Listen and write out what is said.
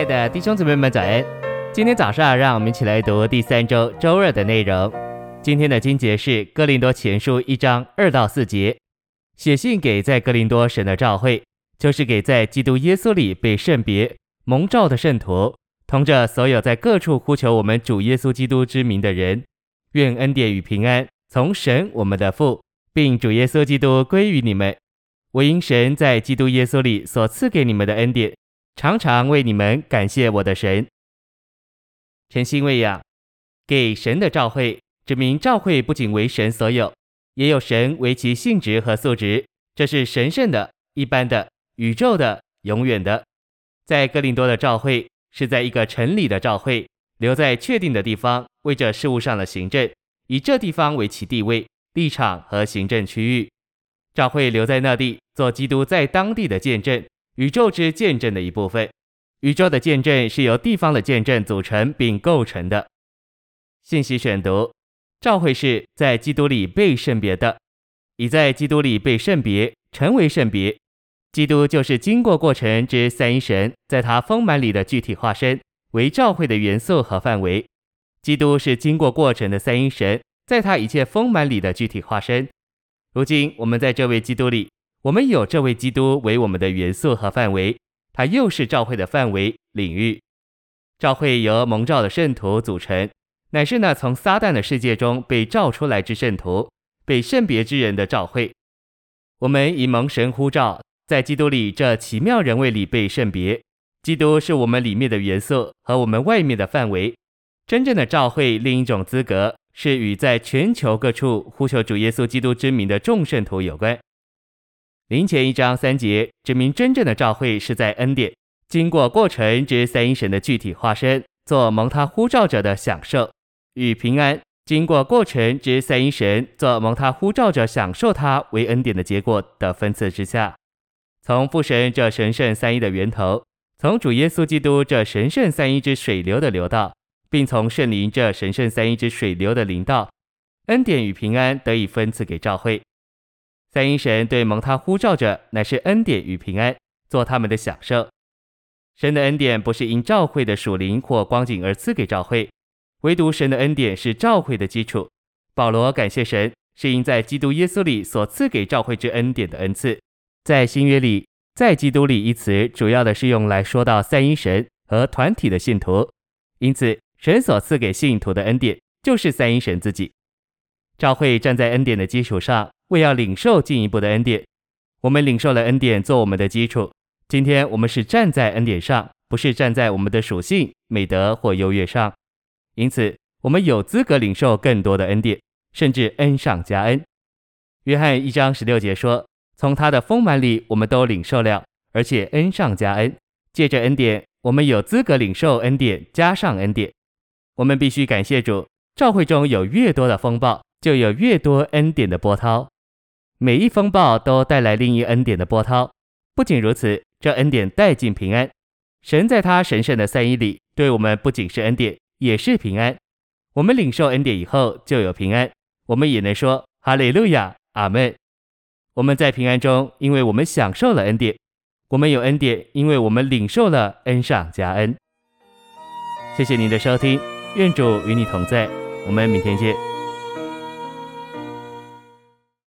亲爱的弟兄姊妹们，早安！今天早上，让我们一起来读第三周周二的内容。今天的经节是《哥林多前书》一章二到四节，写信给在哥林多神的召会，就是给在基督耶稣里被圣别蒙召的圣徒，同着所有在各处呼求我们主耶稣基督之名的人，愿恩典与平安从神我们的父，并主耶稣基督归于你们。我因神在基督耶稣里所赐给你们的恩典，常常为你们感谢我的神。诚心喂养，给神的召会，指明召会不仅为神所有，也有神为其性质和素质。这是神圣的、一般的、宇宙的、永远的。在哥林多的召会是在一个城里的召会，留在确定的地方，为这事物上的行政，以这地方为其地位、立场和行政区域。召会留在那地，做基督在当地的见证，宇宙之见证的一部分。宇宙的见证是由地方的见证组成并构成的。信息选读：召会是在基督里被圣别的，已在基督里被圣别，成为圣别。基督就是经过过程之三一神，在他丰满里的具体化身，为召会的元素和范围。基督是经过过程的三一神，在他一切丰满里的具体化身。如今我们在这位基督里，我们有这位基督为我们的元素和范围，他又是召会的范围领域。召会由蒙召的圣徒组成，乃是那从撒旦的世界中被召出来之圣徒，被圣别之人的召会。我们以蒙神呼召，在基督里这奇妙人位里被圣别。基督是我们里面的元素和我们外面的范围。真正的召会另一种资格。是与在全球各处呼求主耶稣基督之名的众圣徒有关。林前一章三节指明真正的召会是在恩典经过过程之三一神的具体化身，做蒙他呼召者的享受与平安经过过程之三一神做蒙他呼召者享受他为恩典的结果的分赐之下，从父神这神圣三一的源头，从主耶稣基督这神圣三一之水流的流道。并从圣灵这神圣三一之水流的临到，恩典与平安得以分赐给召会。三一神对蒙他呼召者，乃是恩典与平安，做他们的享受。神的恩典不是因召会的属灵或光景而赐给召会，唯独神的恩典是召会的基础。保罗感谢神，是因在基督耶稣里所赐给召会之恩典的恩赐。在新约里，在基督里一词主要的是用来说到三一神和团体的信徒，因此。神所赐给信徒的恩典，就是三一神自己。召会站在恩典的基础上，为要领受进一步的恩典。我们领受了恩典做我们的基础。今天我们是站在恩典上，不是站在我们的属性、美德或优越上。因此，我们有资格领受更多的恩典，甚至恩上加恩。约翰一章十六节说：“从他的丰满里，我们都领受了，而且恩上加恩。借着恩典，我们有资格领受恩典，加上恩典。”我们必须感谢主，召会中有越多的风暴，就有越多恩典的波涛。每一风暴都带来另一恩典的波涛。不仅如此，这恩典带进平安。神在他神圣的三一里，对我们不仅是恩典，也是平安。我们领受恩典以后，就有平安。我们也能说哈利路亚，阿门。我们在平安中，因为我们享受了恩典；我们有恩典，因为我们领受了恩上加恩。谢谢您的收听。愿主与你同在，我们明天见。